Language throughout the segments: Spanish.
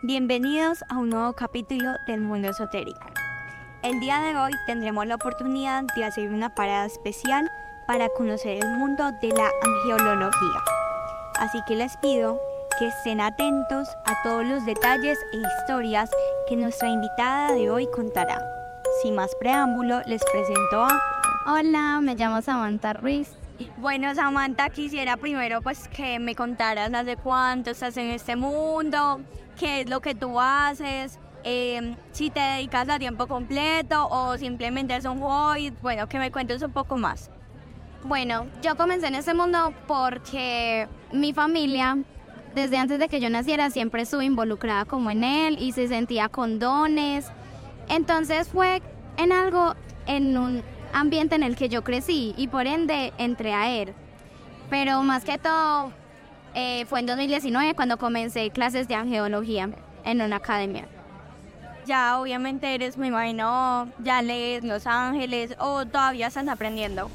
Bienvenidos a un nuevo capítulo del mundo esotérico. El día de hoy tendremos la oportunidad de hacer una parada especial para conocer el mundo de la angeología. Así que les pido que estén atentos a todos los detalles e historias que nuestra invitada de hoy contará. Sin más preámbulo, les presento a... Hola, me llamo Samantha Ruiz. Bueno, Samantha, quisiera primero pues que me contaras hace cuánto estás en este mundo, qué es lo que tú haces, em, si te dedicas a tiempo completo o simplemente es un hobby, bueno, que me cuentes un poco más. Bueno, yo comencé en este mundo porque mi familia, desde antes de que yo naciera, siempre estuvo involucrada como en él y se sentía con dones. Entonces fue en algo, en un ambiente en el que yo crecí y por ende entré a él. Pero más que todo eh, fue en 2019 cuando comencé clases de angeología en una academia. Ya obviamente eres, me imagino, ya lees Los Ángeles o todavía estás aprendiendo.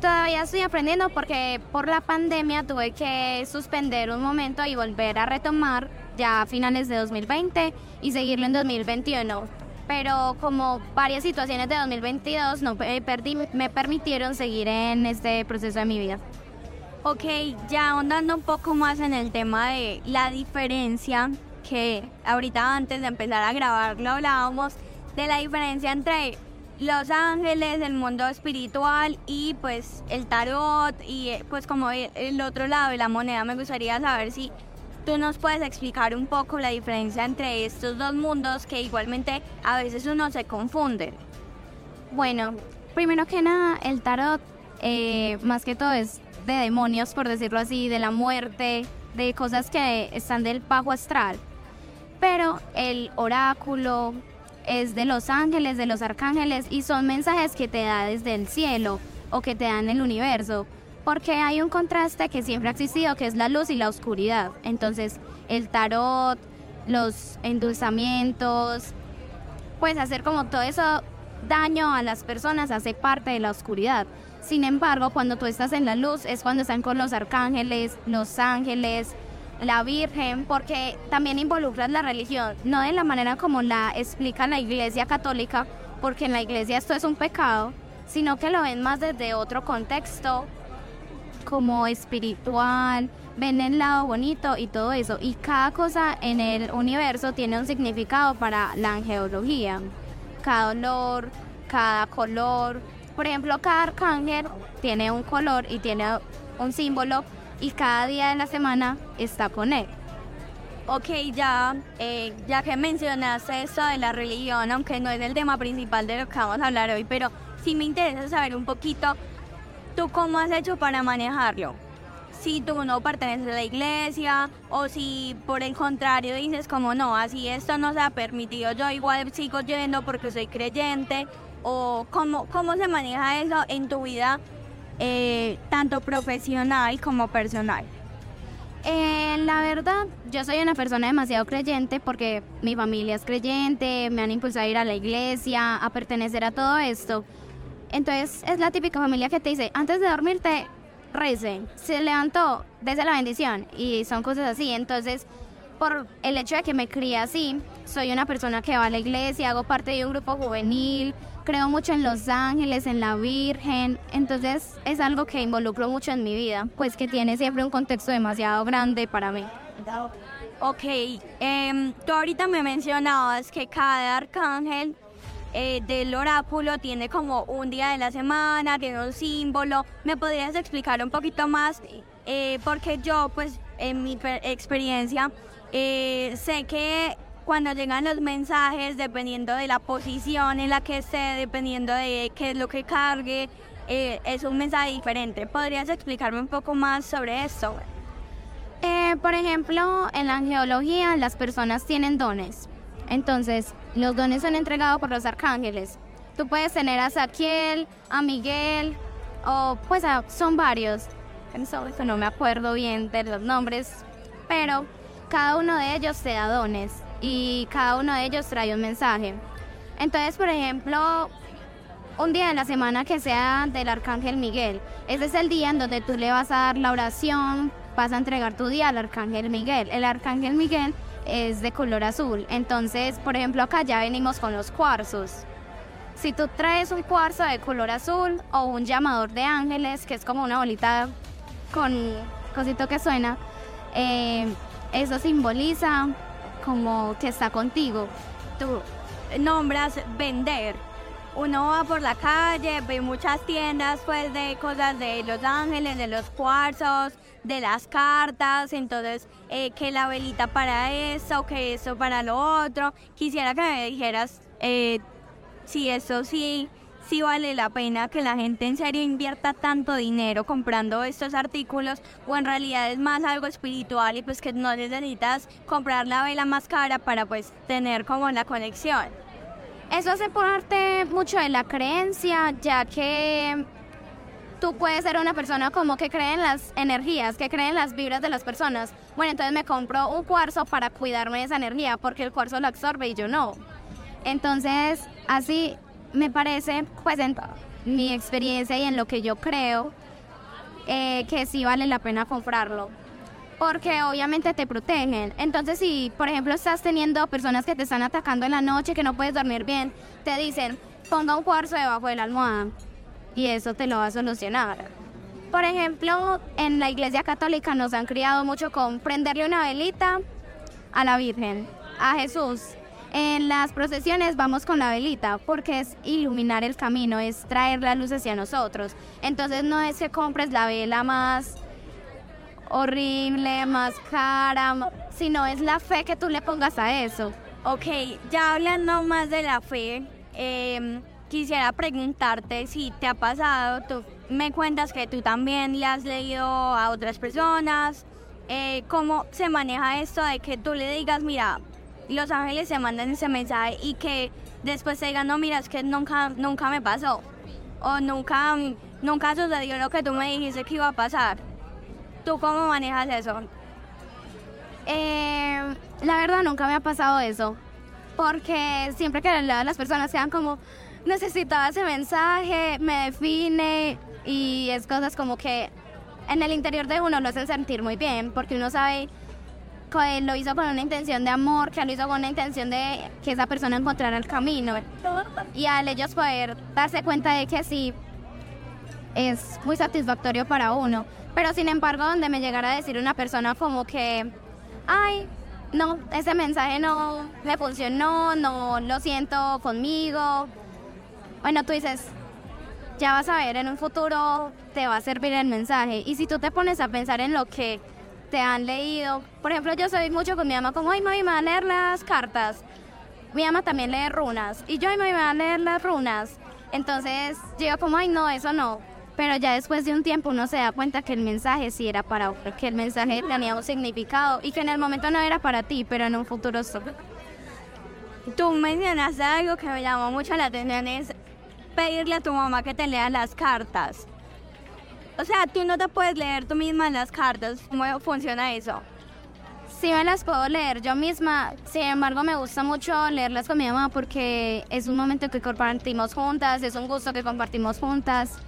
Todavía estoy aprendiendo porque por la pandemia tuve que suspender un momento y volver a retomar ya a finales de 2020 y seguirlo en 2021 pero como varias situaciones de 2022 no me, perdí, me permitieron seguir en este proceso de mi vida. Ok, ya ahondando un poco más en el tema de la diferencia que ahorita antes de empezar a grabar lo hablábamos de la diferencia entre los ángeles, el mundo espiritual y pues el tarot y pues como el otro lado de la moneda me gustaría saber si ¿Tú nos puedes explicar un poco la diferencia entre estos dos mundos que igualmente a veces uno se confunde? Bueno, primero que nada, el tarot eh, más que todo es de demonios, por decirlo así, de la muerte, de cosas que están del bajo astral. Pero el oráculo es de los ángeles, de los arcángeles y son mensajes que te da desde el cielo o que te dan el universo porque hay un contraste que siempre ha existido, que es la luz y la oscuridad. Entonces, el tarot, los endulzamientos, pues hacer como todo eso daño a las personas hace parte de la oscuridad. Sin embargo, cuando tú estás en la luz es cuando están con los arcángeles, los ángeles, la Virgen, porque también involucras la religión, no de la manera como la explica la Iglesia Católica, porque en la Iglesia esto es un pecado, sino que lo ven más desde otro contexto, como espiritual, ven el lado bonito y todo eso. Y cada cosa en el universo tiene un significado para la angeología. Cada olor, cada color. Por ejemplo, cada arcángel tiene un color y tiene un símbolo y cada día de la semana está con él. Ok, ya, eh, ya que mencionaste esto de la religión, aunque no es el tema principal de lo que vamos a hablar hoy, pero sí me interesa saber un poquito ¿Tú cómo has hecho para manejarlo? Si tú no perteneces a la iglesia o si por el contrario dices como no, así esto no se ha permitido, yo igual sigo yendo porque soy creyente o cómo, cómo se maneja eso en tu vida eh, tanto profesional como personal. Eh, la verdad, yo soy una persona demasiado creyente porque mi familia es creyente, me han impulsado a ir a la iglesia, a pertenecer a todo esto. Entonces es la típica familia que te dice, antes de dormirte, rece, se levantó, desde la bendición y son cosas así. Entonces, por el hecho de que me crié así, soy una persona que va a la iglesia, hago parte de un grupo juvenil, creo mucho en los ángeles, en la Virgen, entonces es algo que involucro mucho en mi vida, pues que tiene siempre un contexto demasiado grande para mí. Ok, em, tú ahorita me mencionabas que cada arcángel eh, del oráculo tiene como un día de la semana, tiene un símbolo. ¿Me podrías explicar un poquito más? Eh, porque yo, pues, en mi experiencia, eh, sé que cuando llegan los mensajes, dependiendo de la posición en la que esté, dependiendo de qué es lo que cargue, es un mensaje diferente. ¿Podrías explicarme un poco más sobre esto? por ejemplo, en la geología las personas tienen dones. Entonces, los dones son entregados por los arcángeles. Tú puedes tener a Saquiel, a Miguel, o pues son varios. No me acuerdo bien de los nombres, pero cada uno de ellos te da dones y cada uno de ellos trae un mensaje. Entonces, por ejemplo, un día de la semana que sea del Arcángel Miguel, ese es el día en donde tú le vas a dar la oración, vas a entregar tu día al Arcángel Miguel. El Arcángel Miguel es de color azul. Entonces, por ejemplo, acá ya venimos con los cuarzos. Si tú traes un cuarzo de color azul o un llamador de ángeles, que es como una bolita con cosito que suena, eh, eso simboliza como que está contigo. Tú nombras vender. Uno va por la calle, ve muchas tiendas pues de cosas de los ángeles, de los cuarzos, de las cartas, entonces eh, que la velita para eso, que eso para lo otro. Quisiera que me dijeras eh, si eso sí sí vale la pena que la gente en serio invierta tanto dinero comprando estos artículos o en realidad es más algo espiritual y pues que no necesitas comprar la vela más cara para pues tener como la conexión. Eso hace parte mucho de la creencia, ya que tú puedes ser una persona como que cree en las energías, que cree en las vibras de las personas. Bueno, entonces me compro un cuarzo para cuidarme de esa energía, porque el cuarzo lo absorbe y yo no. Entonces, así me parece, pues en mi experiencia y en lo que yo creo, eh, que sí vale la pena comprarlo. Porque obviamente te protegen. Entonces, si por ejemplo estás teniendo personas que te están atacando en la noche, que no puedes dormir bien, te dicen, ponga un cuarzo debajo de la almohada y eso te lo va a solucionar. Por ejemplo, en la iglesia católica nos han criado mucho con prenderle una velita a la Virgen, a Jesús, en las procesiones vamos con la velita porque es iluminar el camino, es traer la luz hacia nosotros. Entonces no es que compres la vela más horrible, más cara, sino es la fe que tú le pongas a eso. Ok, ya hablando más de la fe, em, quisiera preguntarte si te ha pasado, tú me cuentas que tú también le has leído a otras personas, eh, cómo se maneja esto de que tú le digas, mira, los ángeles se mandan ese mensaje y que después se digan, no, mira, es que nunca, nunca me pasó. O nunca, nunca sucedió lo que tú me dijiste que iba a pasar. ¿Tú cómo manejas eso? Eh, la verdad nunca me ha pasado eso. Porque siempre que leo las personas sean como, necesitaba ese mensaje, me define y es cosas como que en el interior de uno lo hacen sentir muy bien porque uno sabe que lo hizo con una intención de amor, que lo hizo con una intención de que esa persona encontrara el camino. Y al ellos poder darse cuenta de que sí, es muy satisfactorio para uno. Pero sin embargo, donde me llegara a decir una persona como que, ay, no, ese mensaje no me funcionó, no lo siento conmigo. Bueno, tú dices, ya vas a ver, en un futuro te va a servir el mensaje. Y si tú te pones a pensar en lo que te han leído. Por ejemplo, yo soy mucho con mi mamá, como, ay, mami, me van a leer las cartas. Mi mamá también lee runas. Y yo, ay, me van a leer las runas. Entonces, yo como, ay, no, eso no. Pero ya después de un tiempo uno se da cuenta que el mensaje sí era para otro, que el mensaje tenía un significado y que en el momento no era para ti, pero en un futuro sí. Tú mencionaste algo que me llamó mucho la atención, es pedirle a tu mamá que te lea las cartas. O sea, tú no te puedes leer tú misma las cartas. ¿Cómo funciona eso? Sí me las puedo leer yo misma, sin embargo me gusta mucho leerlas con mi mamá porque es un momento que compartimos juntas, es un gusto que compartimos juntas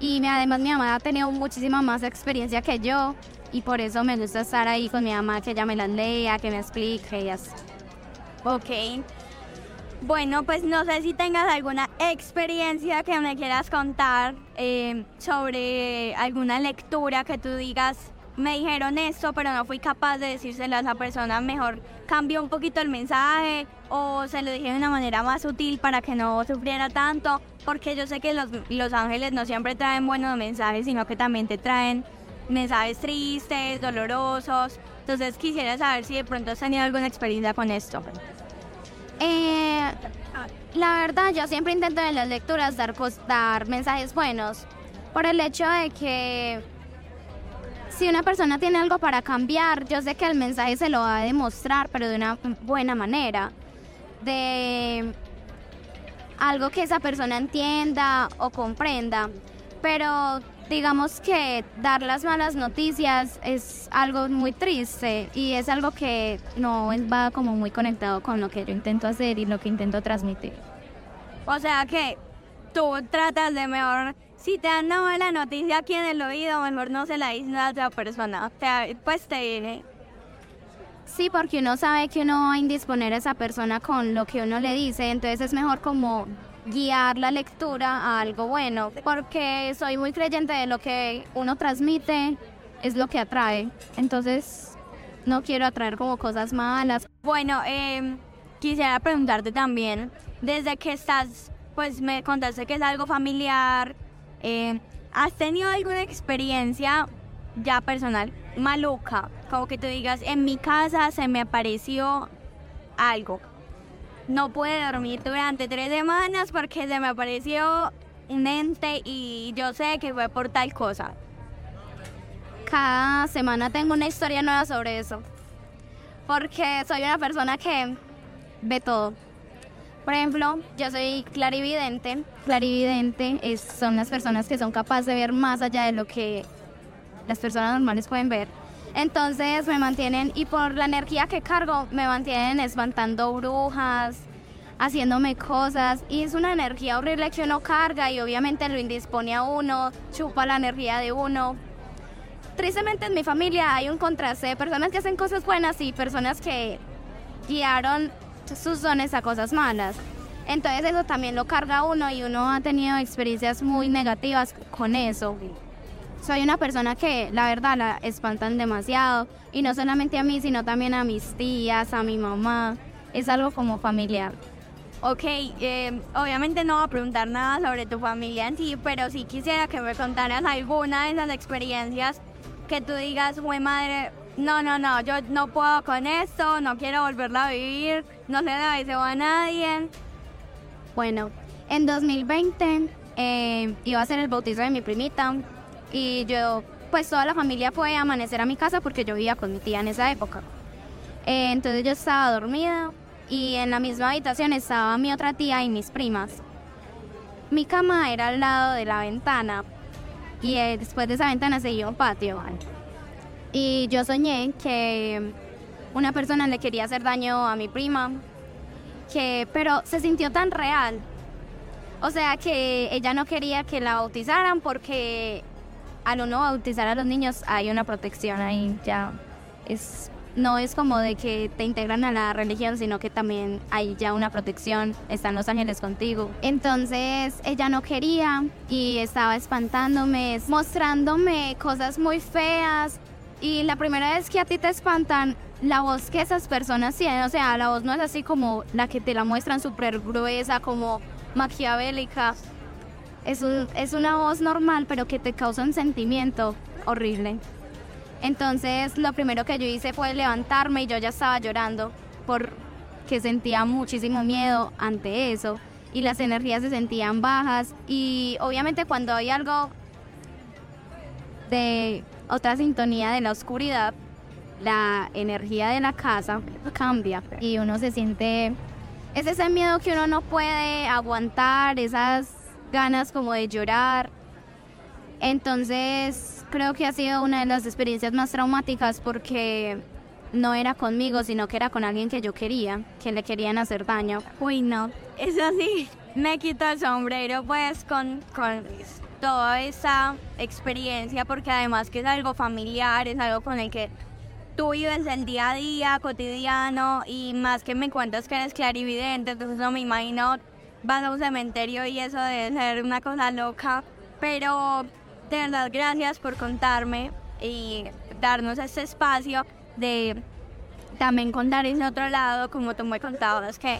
y además mi mamá ha tenido muchísima más experiencia que yo y por eso me gusta estar ahí con mi mamá, que ella me las lea, que me explique y así. Ok, bueno, pues no sé si tengas alguna experiencia que me quieras contar eh, sobre alguna lectura que tú digas, me dijeron esto, pero no fui capaz de decírselo a esa persona, mejor cambió un poquito el mensaje o se lo dije de una manera más sutil para que no sufriera tanto, porque yo sé que los, los ángeles no siempre traen buenos mensajes, sino que también te traen mensajes tristes, dolorosos. Entonces quisiera saber si de pronto has tenido alguna experiencia con esto. Eh, la verdad, yo siempre intento en las lecturas dar, dar mensajes buenos, por el hecho de que si una persona tiene algo para cambiar, yo sé que el mensaje se lo va a demostrar, pero de una buena manera, de algo que esa persona entienda o comprenda, pero digamos que dar las malas noticias es algo muy triste y es algo que no va como muy conectado con lo que yo intento hacer y lo que intento transmitir. O sea que tú tratas de mejor, si te dan una mala noticia aquí en el oído, mejor no se la dices a otra persona. O sea, pues te Sí, porque uno sabe que uno va a indisponer a esa persona con lo que uno le dice, entonces es mejor como guiar la lectura a algo bueno, porque soy muy creyente de lo que uno transmite es lo que atrae, entonces no quiero atraer como cosas malas. Bueno, eh, quisiera preguntarte también, desde que estás, pues me contaste que es algo familiar, eh, ¿has tenido alguna experiencia ya personal maluca? Como que tú digas, en mi casa se me apareció algo. No pude dormir durante tres semanas porque se me apareció un ente y yo sé que fue por tal cosa. Cada semana tengo una historia nueva sobre eso. Porque soy una persona que ve todo. Por ejemplo, yo soy clarividente. Clarividente es, son las personas que son capaces de ver más allá de lo que las personas normales pueden ver. Entonces me mantienen, y por la energía que cargo, me mantienen espantando brujas, haciéndome cosas. Y es una energía horrible que uno carga y obviamente lo indispone a uno, chupa la energía de uno. Tristemente en mi familia hay un contraste de personas que hacen cosas buenas y personas que guiaron sus dones a cosas malas. Entonces eso también lo carga uno y uno ha tenido experiencias muy negativas con eso. Soy una persona que la verdad la espantan demasiado y no solamente a mí, sino también a mis tías, a mi mamá. Es algo como familiar. Ok, eh, obviamente no voy a preguntar nada sobre tu familia en sí, pero sí quisiera que me contaras alguna de esas experiencias que tú digas, güey madre, no, no, no, yo no puedo con esto, no quiero volverla a vivir, no le deseo a nadie. Bueno, en 2020 eh, iba a ser el bautizo de mi primita y yo, pues toda la familia fue a amanecer a mi casa porque yo vivía con mi tía en esa época. Eh, entonces yo estaba dormida y en la misma habitación estaba mi otra tía y mis primas. Mi cama era al lado de la ventana y eh, después de esa ventana seguía un patio. Y yo soñé que una persona le quería hacer daño a mi prima, que, pero se sintió tan real. O sea que ella no quería que la bautizaran porque al uno bautizar a los niños hay una protección ahí ya. Es, no es como de que te integran a la religión, sino que también hay ya una protección, están los ángeles contigo. Entonces ella no quería y estaba espantándome, mostrándome cosas muy feas. Y la primera vez que a ti te espantan, la voz que esas personas tienen, o sea, la voz no es así como la que te la muestran súper gruesa, como maquiavélica. Es, es una voz normal, pero que te causa un sentimiento horrible. Entonces, lo primero que yo hice fue levantarme y yo ya estaba llorando porque sentía muchísimo miedo ante eso. Y las energías se sentían bajas. Y obviamente cuando hay algo de otra sintonía de la oscuridad, la energía de la casa cambia y uno se siente es ese miedo que uno no puede aguantar, esas ganas como de llorar. Entonces creo que ha sido una de las experiencias más traumáticas porque no era conmigo, sino que era con alguien que yo quería, que le querían hacer daño. Uy, no, eso sí, me quito el sombrero pues con, con toda esa experiencia porque además que es algo familiar, es algo con el que tú vives el día a día, cotidiano y más que me cuentas que eres clarividente, entonces no me imagino vas a un cementerio y eso debe ser una cosa loca. Pero de verdad, gracias por contarme y darnos este espacio de también contar ese otro lado, como tú me contabas, que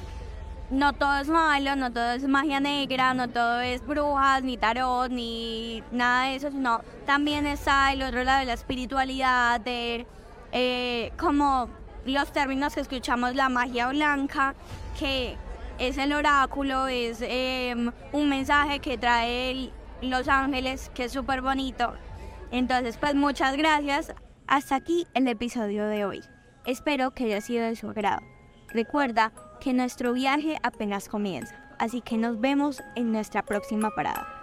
no todo es malo, no todo es magia negra, no todo es brujas, ni tarot, ni nada de eso, sino también está el otro lado de la espiritualidad, de eh, como los términos que escuchamos, la magia blanca, que es el oráculo, es em, un mensaje que trae Los Ángeles, que es súper bonito. Entonces, pues muchas gracias. Hasta aquí el episodio de hoy. Espero que haya sido de su agrado. Recuerda que nuestro viaje apenas comienza, así que nos vemos en nuestra próxima parada.